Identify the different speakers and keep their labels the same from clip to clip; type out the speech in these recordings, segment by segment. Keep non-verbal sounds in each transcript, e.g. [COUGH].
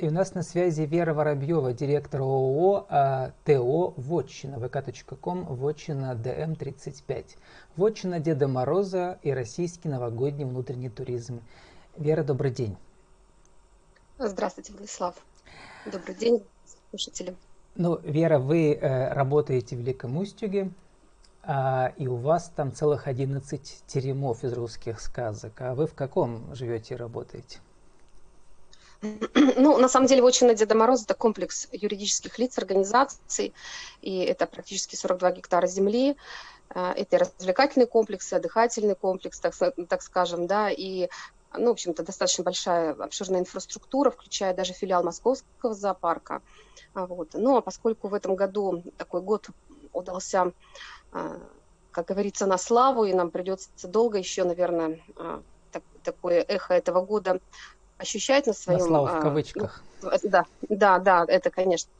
Speaker 1: И у нас на связи Вера Воробьева, директор ООО а, ТО «Вотчина», vk.com, «Вотчина ДМ-35». «Вотчина Деда Мороза» и российский новогодний внутренний туризм. Вера, добрый день.
Speaker 2: Здравствуйте, Владислав. Добрый день, слушатели.
Speaker 1: Ну, Вера, вы э, работаете в Великом Устюге, а, и у вас там целых 11 теремов из русских сказок. А вы в каком живете и работаете? [CLEARS THROAT]
Speaker 2: Ну, на самом деле, очень на Деда Мороза это комплекс юридических лиц, организаций, и это практически 42 гектара земли, э, это развлекательный комплекс, отдыхательный комплекс, так, так скажем, да, и ну, в общем-то, достаточно большая обширная инфраструктура, включая даже филиал Московского зоопарка. А, вот. Ну, а поскольку в этом году такой год удался, э, как говорится, на славу, и нам придется долго еще, наверное, так, такое эхо этого года ощущать на своем... На
Speaker 1: славу в а, кавычках.
Speaker 2: Ну, да, да, да, это, конечно.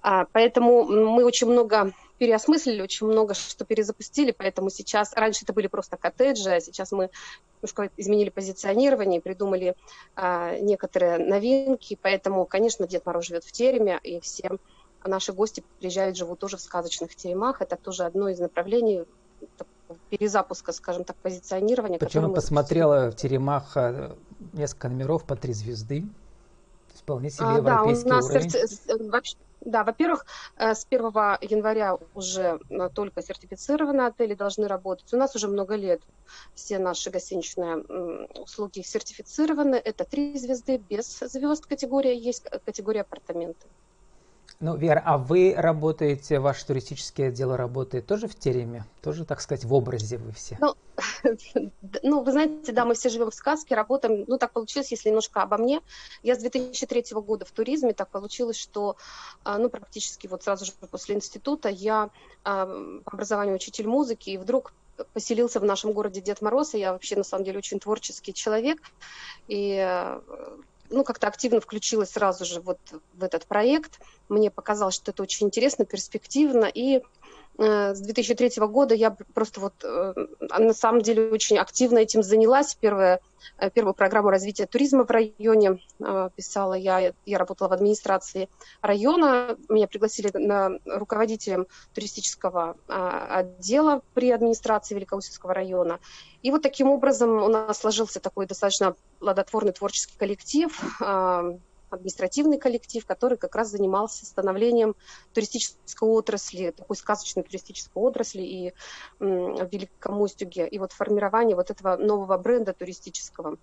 Speaker 2: А, поэтому мы очень много переосмыслили, очень много что перезапустили, поэтому сейчас, раньше это были просто коттеджи, а сейчас мы немножко изменили позиционирование, придумали а, некоторые новинки, поэтому, конечно, Дед Мороз живет в тереме, и все наши гости приезжают, живут тоже в сказочных теремах, это тоже одно из направлений перезапуска, скажем так, позиционирования.
Speaker 1: Причем я посмотрела в теремах несколько номеров по три звезды. Вполне себе а, европейский да, у нас уровень.
Speaker 2: Серти... Да, во-первых, э, с 1 января уже э, только сертифицированные отели должны работать. У нас уже много лет все наши гостиничные услуги сертифицированы. Это три звезды без звезд категория, есть категория апартаменты.
Speaker 1: Ну, Вера, а вы работаете, ваш туристический отдел работает тоже в тереме? Тоже, так сказать, в образе вы все?
Speaker 2: Ну, [LAUGHS] ну, вы знаете, да, мы все живем в сказке, работаем, ну, так получилось, если немножко обо мне. Я с 2003 года в туризме, так получилось, что, а, ну, практически вот сразу же после института я а, по образованию учитель музыки, и вдруг поселился в нашем городе Дед Мороз, и я вообще, на самом деле, очень творческий человек, и ну, как-то активно включилась сразу же вот в этот проект. Мне показалось, что это очень интересно, перспективно, и с 2003 года я просто вот э, на самом деле очень активно этим занялась. Первая, э, первую программу развития туризма в районе писала я. Я работала в администрации района. Меня пригласили на руководителем туристического отдела при администрации Великоустюгского района. И вот таким образом у нас сложился такой достаточно плодотворный творческий коллектив административный коллектив, который как раз занимался становлением туристической отрасли, такой сказочной туристической отрасли и в Великом Устюге, и вот формирование вот этого нового бренда туристического.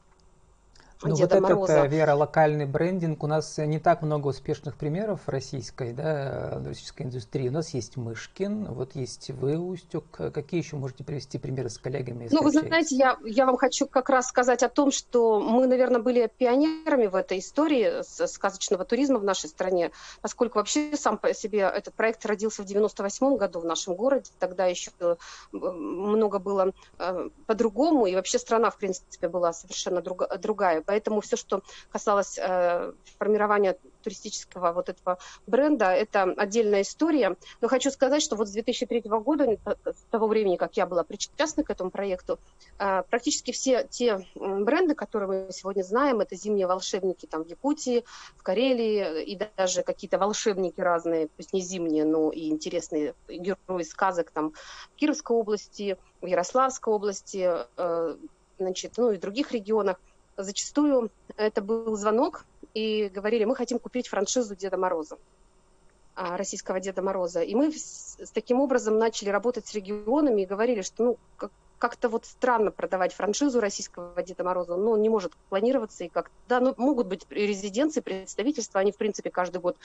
Speaker 1: Ну, Деда вот Мороза. этот, Вера, локальный брендинг. У нас не так много успешных примеров российской, да, туристической индустрии. У нас есть Мышкин, вот есть вы, Устюг. Какие еще можете привести примеры с коллегами?
Speaker 2: Ну, вы знаете, я, я вам хочу как раз сказать о том, что мы, наверное, были пионерами в этой истории сказочного туризма в нашей стране, поскольку вообще сам по себе этот проект родился в 98 году в нашем городе. Тогда еще э, много было э, по-другому, и вообще страна, в принципе, была совершенно друг, другая. Поэтому все, что касалось э, формирования туристического вот этого бренда, это отдельная история. Но хочу сказать, что вот с 2003 года, с того времени, как я была причастна к этому проекту, э, практически все те бренды, которые мы сегодня знаем, это зимние волшебники там в Якутии, в Карелии, и даже какие-то волшебники разные, то есть не зимние, но и интересные герои сказок там в Кировской области, в Ярославской области, э, значит, ну и в других регионах зачастую это был звонок, и говорили, мы хотим купить франшизу Деда Мороза, а, российского Деда Мороза. И мы с таким образом начали работать с регионами и говорили, что ну, как-то вот странно продавать франшизу российского Деда Мороза, но он не может планироваться и как да, ну, могут быть резиденции, представительства, они, в принципе, каждый год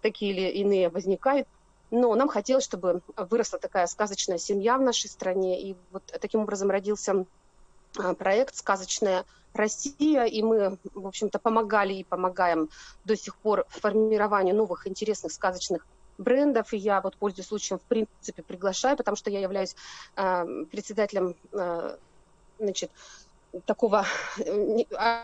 Speaker 2: такие или иные возникают, но нам хотелось, чтобы выросла такая сказочная семья в нашей стране, и вот таким образом родился проект «Сказочная Россия», и мы, в общем-то, помогали и помогаем до сих пор формированию новых интересных сказочных брендов, и я вот, пользуясь случаем, в принципе, приглашаю, потому что я являюсь э, председателем э, значит, такого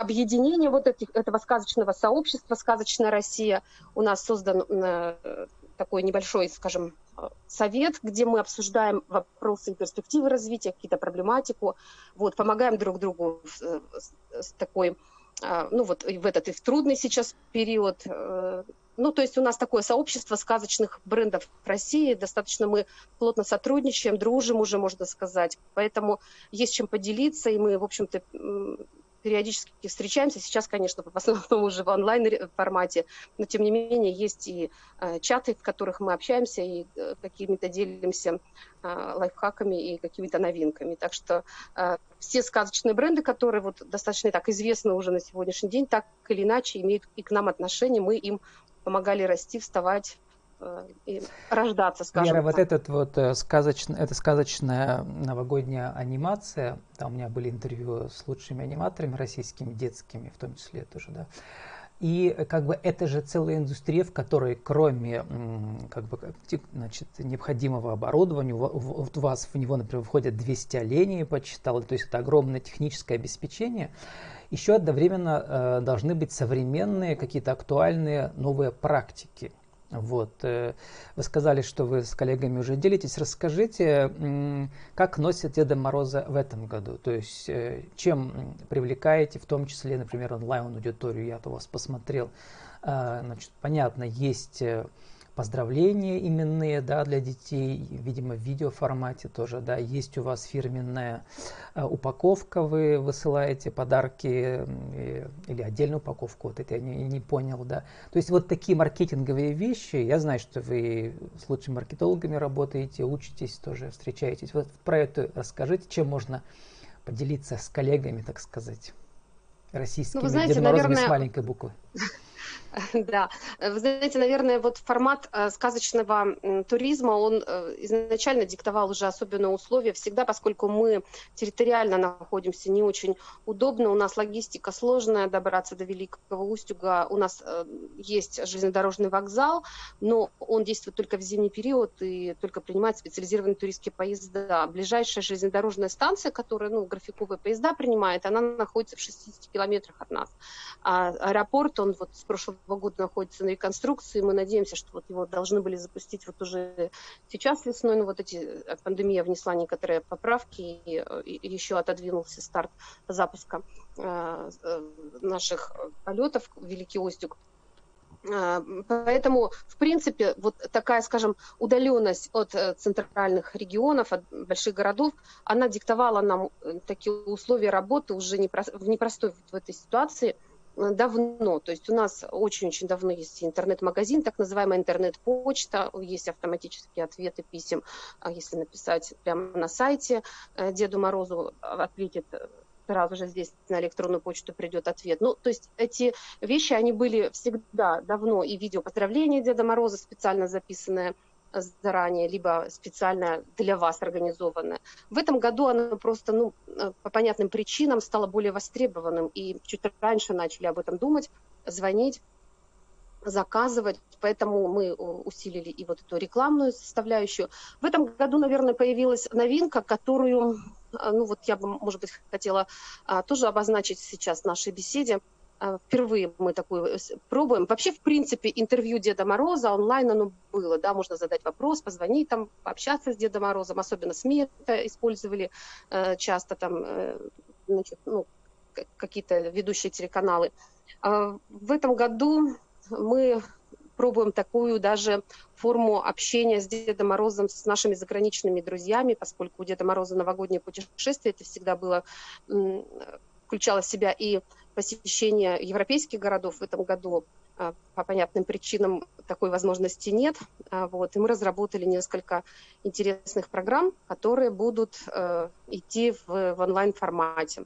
Speaker 2: объединения вот этих, этого сказочного сообщества «Сказочная Россия». У нас создан э, такой небольшой, скажем, совет, где мы обсуждаем вопросы и перспективы развития, какие-то проблематику, вот, помогаем друг другу с, такой ну вот в этот и в трудный сейчас период. Ну, то есть у нас такое сообщество сказочных брендов в России, достаточно мы плотно сотрудничаем, дружим уже, можно сказать, поэтому есть чем поделиться, и мы, в общем-то, периодически встречаемся. Сейчас, конечно, в основном [LAUGHS] уже в онлайн-формате, но тем не менее есть и э, чаты, в которых мы общаемся и э, какими-то делимся э, лайфхаками и какими-то новинками. Так что все сказочные бренды, которые вот достаточно так известны уже на сегодняшний день, так или иначе имеют и к нам отношение, мы им помогали расти, вставать и рождаться, скажем
Speaker 1: Вера, так. вот этот вот э, сказочный, это сказочная новогодняя анимация, там у меня были интервью с лучшими аниматорами российскими, детскими в том числе тоже, да, и э, как бы это же целая индустрия, в которой кроме как бы, значит, необходимого оборудования, у вас в него, например, входят 200 оленей, я почитал, то есть это огромное техническое обеспечение, еще одновременно э, должны быть современные, какие-то актуальные новые практики. Вот. Э, вы сказали, что вы с коллегами уже делитесь. Расскажите, как носят Деда Мороза в этом году? То есть, э, чем привлекаете, в том числе, например, онлайн-аудиторию? Я-то вас посмотрел. А, значит, понятно, есть э, поздравления именные да, для детей, видимо, в видеоформате тоже, да, есть у вас фирменная э, упаковка, вы высылаете подарки или отдельную упаковку, вот это я не, не понял, да. То есть вот такие маркетинговые вещи, я знаю, что вы с лучшими маркетологами работаете, учитесь тоже, встречаетесь. Вот про это расскажите, чем можно поделиться с коллегами, так сказать, российскими ну, вы знаете, Дед наверное... с маленькой буквы. [LAUGHS]
Speaker 2: Да, вы знаете, наверное, вот формат э, сказочного туризма, он э, изначально диктовал уже особенные условия всегда, поскольку мы территориально находимся не очень удобно, у нас логистика сложная, добраться до Великого Устюга, у нас э, есть железнодорожный вокзал, но он действует только в зимний период и только принимает специализированные туристские поезда. Ближайшая железнодорожная станция, которая, ну, графиковые поезда принимает, она находится в 60 километрах от нас. А аэропорт, он вот с прошлого года находится на реконструкции. Мы надеемся, что вот его должны были запустить вот уже сейчас весной. Но вот эти э, пандемия внесла некоторые поправки и, и еще отодвинулся старт запуска э, э наших полетов Великий. Э, поэтому, в принципе, вот такая, скажем, удаленность от центральных регионов, от больших городов, она диктовала нам такие условия работы уже в непростой в этой ситуации – давно. То есть у нас очень-очень давно есть интернет-магазин, так называемая интернет-почта, есть автоматические ответы писем, а если написать прямо на сайте э, Деду Морозу, ответит э, сразу же здесь на электронную почту придет ответ. Ну, то есть эти вещи, они были всегда давно, и видео поздравления Деда Мороза специально записанное – заранее, либо специально для вас организованное. В этом году оно просто, ну, э, по понятным причинам стало более востребованным, и чуть раньше начали об этом думать, звонить, заказывать, поэтому мы усилили и вот эту рекламную составляющую. В этом году, наверное, появилась новинка, которую, э, ну вот я бы, может быть, хотела а, тоже обозначить сейчас в нашей беседе. А, впервые мы такую пробуем. Вообще, в принципе, интервью Деда Мороза онлайн оно было, да, можно задать вопрос, позвонить там, пообщаться с Дедом Морозом, особенно СМИ это использовали э, часто там, э, значит, ну, какие-то ведущие телеканалы. А в этом году мы пробуем такую даже форму общения с Дедом Морозом, с нашими заграничными друзьями, поскольку у Деда Мороза новогоднее путешествие, это всегда было, включало в себя и посещения европейских городов в этом году а, по понятным причинам такой возможности нет. А, вот, и мы разработали несколько интересных программ, которые будут э, идти в, в онлайн-формате.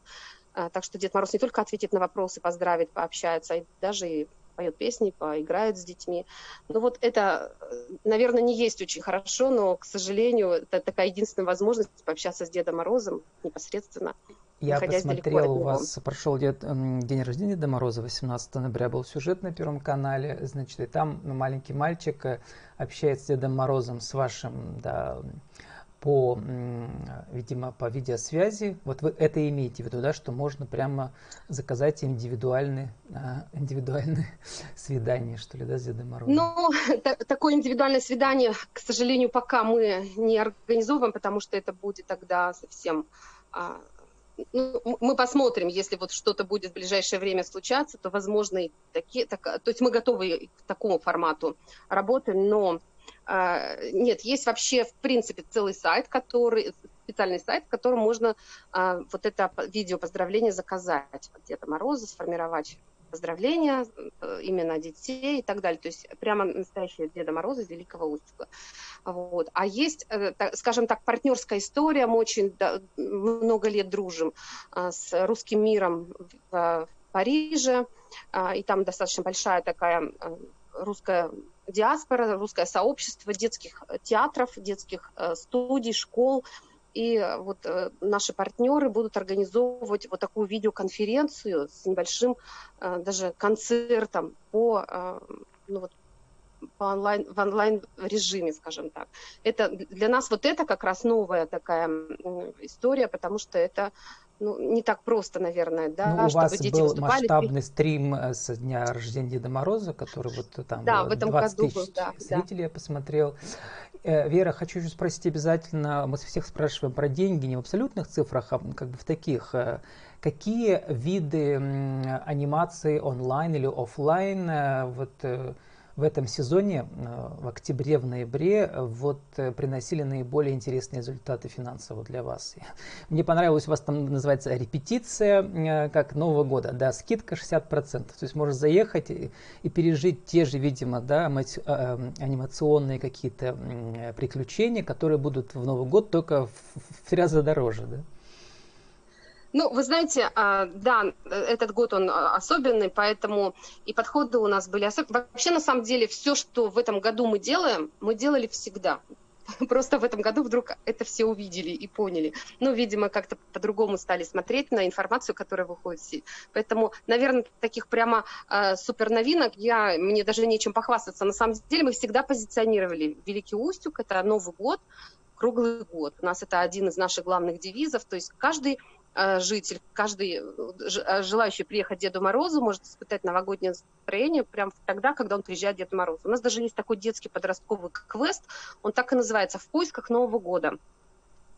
Speaker 2: А, так что Дед Мороз не только ответит на вопросы, поздравит, пообщается, а даже и поет песни, поиграет с детьми. Ну вот это, наверное, не есть очень хорошо, но, к сожалению, это такая единственная возможность пообщаться с Дедом Морозом непосредственно.
Speaker 1: Я посмотрел, у вас прошел день рождения Деда Мороза, 18 ноября был сюжет на Первом канале, значит, и там маленький мальчик э, общается с Дедом Морозом, с вашим, да, по, видимо, по видеосвязи. Вот вы это имеете в виду, да, что можно прямо заказать индивидуальное, а, индивидуальное [LAUGHS] свидание, что ли, да, с Дедом Морозом?
Speaker 2: Ну, [LAUGHS] такое индивидуальное свидание, к сожалению, пока мы не организовываем, потому что это будет тогда совсем а, ну, мы посмотрим, если вот что-то будет в ближайшее время случаться, то возможно и такие, так, то есть мы готовы к такому формату работы, но э, нет, есть вообще в принципе целый сайт, который специальный сайт, в котором можно э, вот это видео поздравление заказать. От Деда Мороза, сформировать поздравления, э, именно детей и так далее. То есть прямо настоящие Деда Мороза из Великого Устюга. Вот. А есть, э, скажем так, партнерская история. Мы очень много лет дружим э, с русским миром в Париже. И там достаточно большая такая русская диаспора, русское сообщество детских театров, детских студий, школ и э, вот э, наши партнеры будут организовывать вот такую видеоконференцию с небольшим э, даже концертом по, ну вот, по онлайн, в онлайн режиме, скажем так. Это для нас вот это как раз новая такая история, потому что это ну, не так просто, наверное, да,
Speaker 1: ну, у чтобы вас дети был выступали. масштабный стрим с дня рождения Деда Мороза, который вот там
Speaker 2: да, в этом 20 году тысяч был,
Speaker 1: да, зрителей да. я посмотрел. Э, Вера, хочу еще спросить обязательно, мы всех спрашиваем про деньги, не в абсолютных цифрах, а как бы в таких. Э, какие виды анимации онлайн или офлайн э, вот в этом сезоне, э, в октябре, в ноябре, вот э, приносили наиболее интересные результаты финансово для вас? Мне понравилось, у вас там называется репетиция, э, как Нового года, да, скидка 60%. То есть можно заехать и, и пережить те же, видимо, да, анимационные какие-то приключения, которые будут в Новый год только в, в три раза дороже, да?
Speaker 2: Ну, вы знаете, а, да, этот год он а, особенный, поэтому и подходы у нас были особенные. Вообще, на самом деле, все, что в этом году мы делаем, мы делали всегда. [LAUGHS] Просто в этом году вдруг это все увидели и поняли. Ну, видимо, как-то по-другому стали смотреть на информацию, которая выходит в сеть. Поэтому, наверное, таких прямо э, супер новинок я, мне даже нечем похвастаться. На самом деле мы всегда позиционировали Великий Устюг, это Новый год, круглый год. У нас это один из наших главных девизов. То есть каждый житель, каждый э, э, желающий приехать Деду Морозу может испытать новогоднее настроение прямо тогда, когда он приезжает Деду Морозу. У нас даже есть такой детский подростковый квест, он так и называется «В поисках Нового года».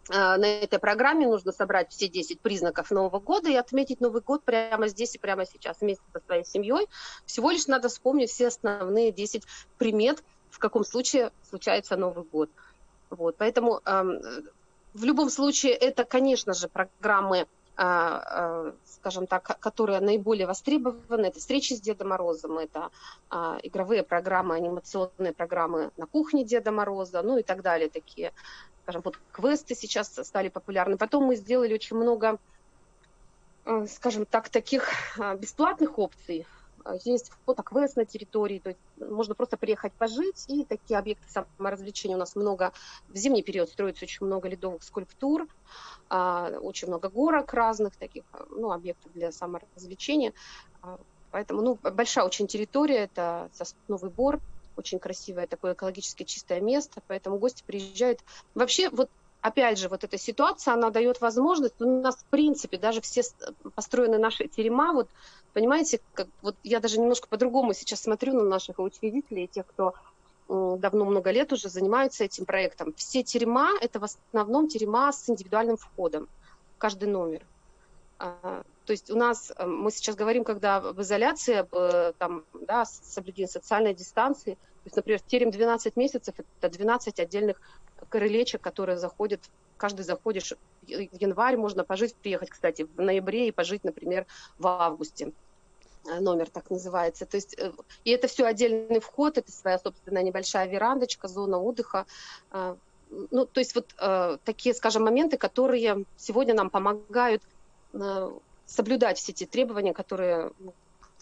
Speaker 2: На этой программе нужно собрать все 10 признаков Нового года и отметить Новый год прямо здесь и прямо сейчас вместе со своей семьей. Всего лишь надо вспомнить все основные 10 примет, в каком случае случается Новый год. Вот, поэтому в любом случае, это, конечно же, программы, а, а, скажем так, которые наиболее востребованы. Это встречи с Дедом Морозом, это а, игровые программы, анимационные программы на кухне Деда Мороза, ну и так далее. Такие, скажем, вот квесты сейчас стали популярны. Потом мы сделали очень много, скажем так, таких бесплатных опций есть фотоквест на территории, то есть можно просто приехать пожить, и такие объекты саморазвлечения у нас много. В зимний период строится очень много ледовых скульптур, а, очень много горок разных таких, ну, объектов для саморазвлечения. А, поэтому, ну, большая очень территория, это Сосновый Бор, очень красивое такое экологически чистое место, поэтому гости приезжают. Вообще, вот опять же, вот эта ситуация, она дает возможность, у нас, в принципе, даже все построены наши терема, вот, понимаете, как, вот я даже немножко по-другому сейчас смотрю на наших учредителей, тех, кто давно много лет уже занимаются этим проектом. Все терема – это в основном терема с индивидуальным входом, каждый номер. То есть у нас, э, мы сейчас говорим, когда в изоляции, там, да, соблюдение социальной дистанции, то есть, например, терем 12 месяцев – это 12 отдельных крылечек, которые заходят, каждый заходишь, в январь можно пожить, приехать, кстати, в ноябре и пожить, например, в августе э, номер так называется. То есть, э, и это все отдельный вход, это своя собственная небольшая верандочка, зона отдыха. Э, ну, то есть вот такие, скажем, моменты, которые сегодня нам помогают соблюдать все эти требования, которые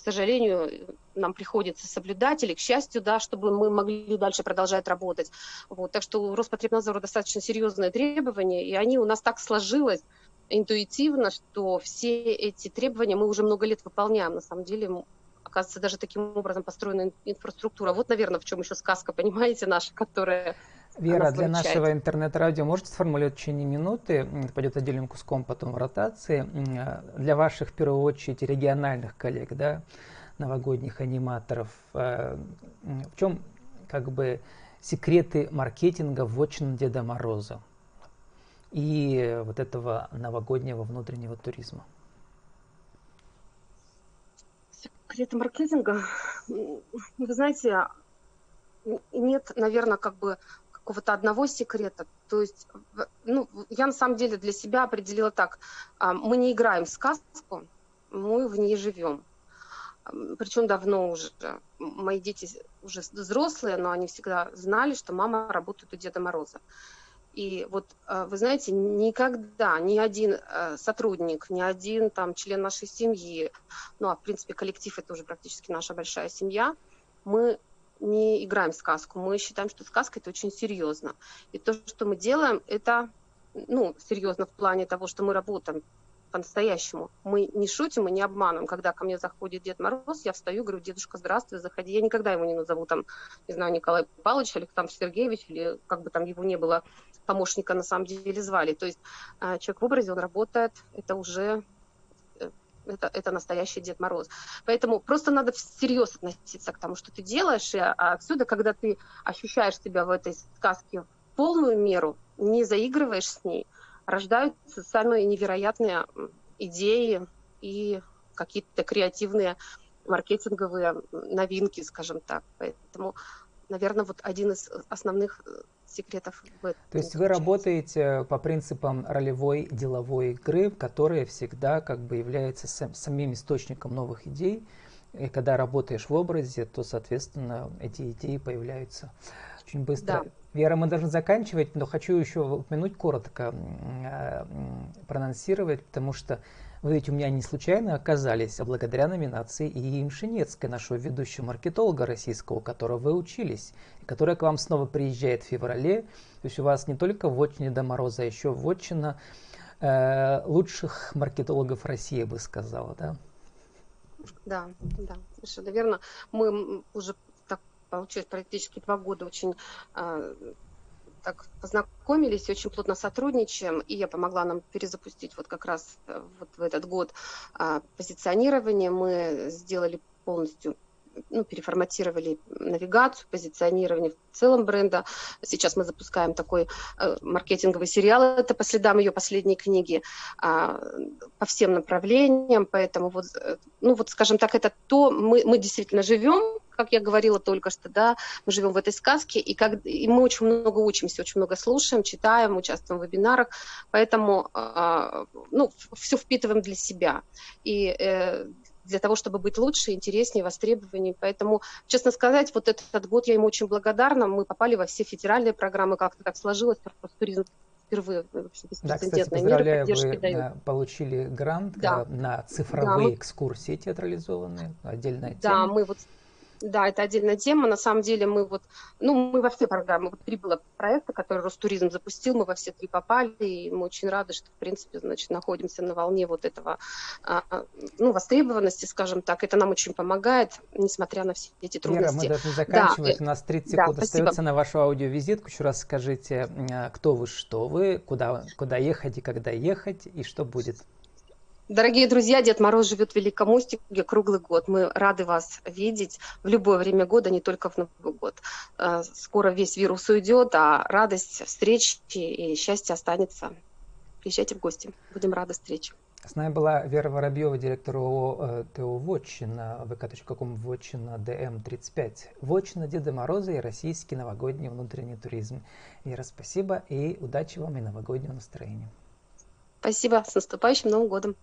Speaker 2: сожалению, нам приходится соблюдать, или к счастью, да, чтобы мы могли дальше продолжать работать. Вот. Так что у Роспотребнадзора достаточно серьезные требования, и они у нас так сложилось интуитивно, что все эти требования мы уже много лет выполняем. На самом деле, оказывается, даже таким образом построена инфраструктура. Вот, наверное, в чем еще сказка, [LAUGHS] понимаете, наша, которая
Speaker 1: Вера, для нашего интернет-радио можете сформулировать в течение минуты, это пойдет отдельным куском потом в ротации, для ваших, в первую очередь, региональных коллег, да, новогодних аниматоров, э, в чем как бы секреты маркетинга в отчин Деда Мороза? и вот этого новогоднего внутреннего туризма?
Speaker 2: Секреты маркетинга, вы знаете, нет, наверное, как бы какого-то одного секрета. То есть, ну, я на самом деле для себя определила так. А, мы не играем в сказку, мы в ней живем. Причем давно уже. Мои дети уже взрослые, но они всегда знали, что мама работает у Деда Мороза. И вот, а, вы знаете, никогда ни один э, сотрудник, ни один там член нашей семьи, ну, а в принципе коллектив это уже практически наша большая семья, мы не играем в сказку. Мы считаем, что сказка это очень серьезно. И то, что мы делаем, это ну, серьезно в плане того, что мы работаем по-настоящему. Мы не шутим мы не обманываем. Когда ко мне заходит Дед Мороз, я встаю, говорю, дедушка, здравствуй, заходи. Я никогда его не назову там, не знаю, Николай Павлович, Александр Сергеевич, или как бы там его не было, помощника на самом деле звали. То есть а, человек в образе, он работает, это уже это, это настоящий Дед Мороз. Поэтому просто надо всерьез относиться к тому, что ты делаешь, и отсюда, когда ты ощущаешь себя в этой сказке в полную меру, не заигрываешь с ней, рождаются самые невероятные идеи и какие-то креативные маркетинговые новинки, скажем так. Поэтому, наверное, вот один из основных э, секретов в этом.
Speaker 1: То есть вы работаете по принципам ролевой деловой игры, которая всегда как бы является сам, самим источником новых идей. И когда работаешь в образе, то, соответственно, эти идеи появляются очень быстро. Да. Вера, мы должны заканчивать, но хочу еще упомянуть коротко, э, прононсировать, потому что вы ведь у меня не случайно оказались, а благодаря номинации Ии Имшинецкой, нашего ведущего маркетолога российского, у которого вы учились, и которая к вам снова приезжает в феврале. То есть у вас не только вотчина до Мороза, а еще вотчина э, лучших маркетологов России, я бы сказала, да?
Speaker 2: Да, да, совершенно верно. Мы уже так получилось практически два года очень э, так познакомились, очень плотно сотрудничаем, и я помогла нам перезапустить вот как раз э, вот в этот год а, позиционирование. Мы сделали полностью ну, переформатировали навигацию, позиционирование в целом бренда. Сейчас мы запускаем такой э, маркетинговый сериал, это по следам ее последней книги, э, по всем направлениям, поэтому вот, э, ну вот, скажем так, это то, мы, мы действительно живем как я говорила только что, да, мы живем в этой сказке, и, как, и мы очень много учимся, очень много слушаем, читаем, участвуем в вебинарах, поэтому, э, ну, все впитываем для себя. И э, для того, чтобы быть лучше, интереснее, востребованнее. Поэтому, честно сказать, вот этот год я ему очень благодарна. Мы попали во все федеральные программы, как-то так сложилось, просто туризм впервые
Speaker 1: Да, кстати, поздравляю, вы дают. получили грант да. на цифровые да, экскурсии театрализованные, отдельная
Speaker 2: тема. Да, мы вот да, это отдельная тема. На самом деле мы вот, ну, мы во все программы, вот три было проекта, которые Ростуризм запустил, мы во все три попали, и мы очень рады, что, в принципе, значит, находимся на волне вот этого, а, ну, востребованности, скажем так. Это нам очень помогает, несмотря на все эти трудности.
Speaker 1: Вера, мы должны заканчивать. Да. У нас 30 секунд да, остается на вашу аудиовизитку. Еще раз скажите, а, кто вы, что вы, куда, куда ехать и когда ехать, и что будет.
Speaker 2: Дорогие друзья, Дед Мороз живет в Великом Устюге круглый год. Мы рады вас видеть в любое время года, не только в Новый год. Э, скоро весь вирус уйдет, а радость встречи и счастье останется. Приезжайте в гости. Будем рады встрече.
Speaker 1: С нами была Вера Воробьева, директор ООО э, ТО «Вотчина», vk.com «Вотчина ДМ-35». «Вотчина Деда Мороза» и российский новогодний внутренний туризм. Вера, спасибо и удачи вам и новогоднего настроения.
Speaker 2: Спасибо. С наступающим Новым годом.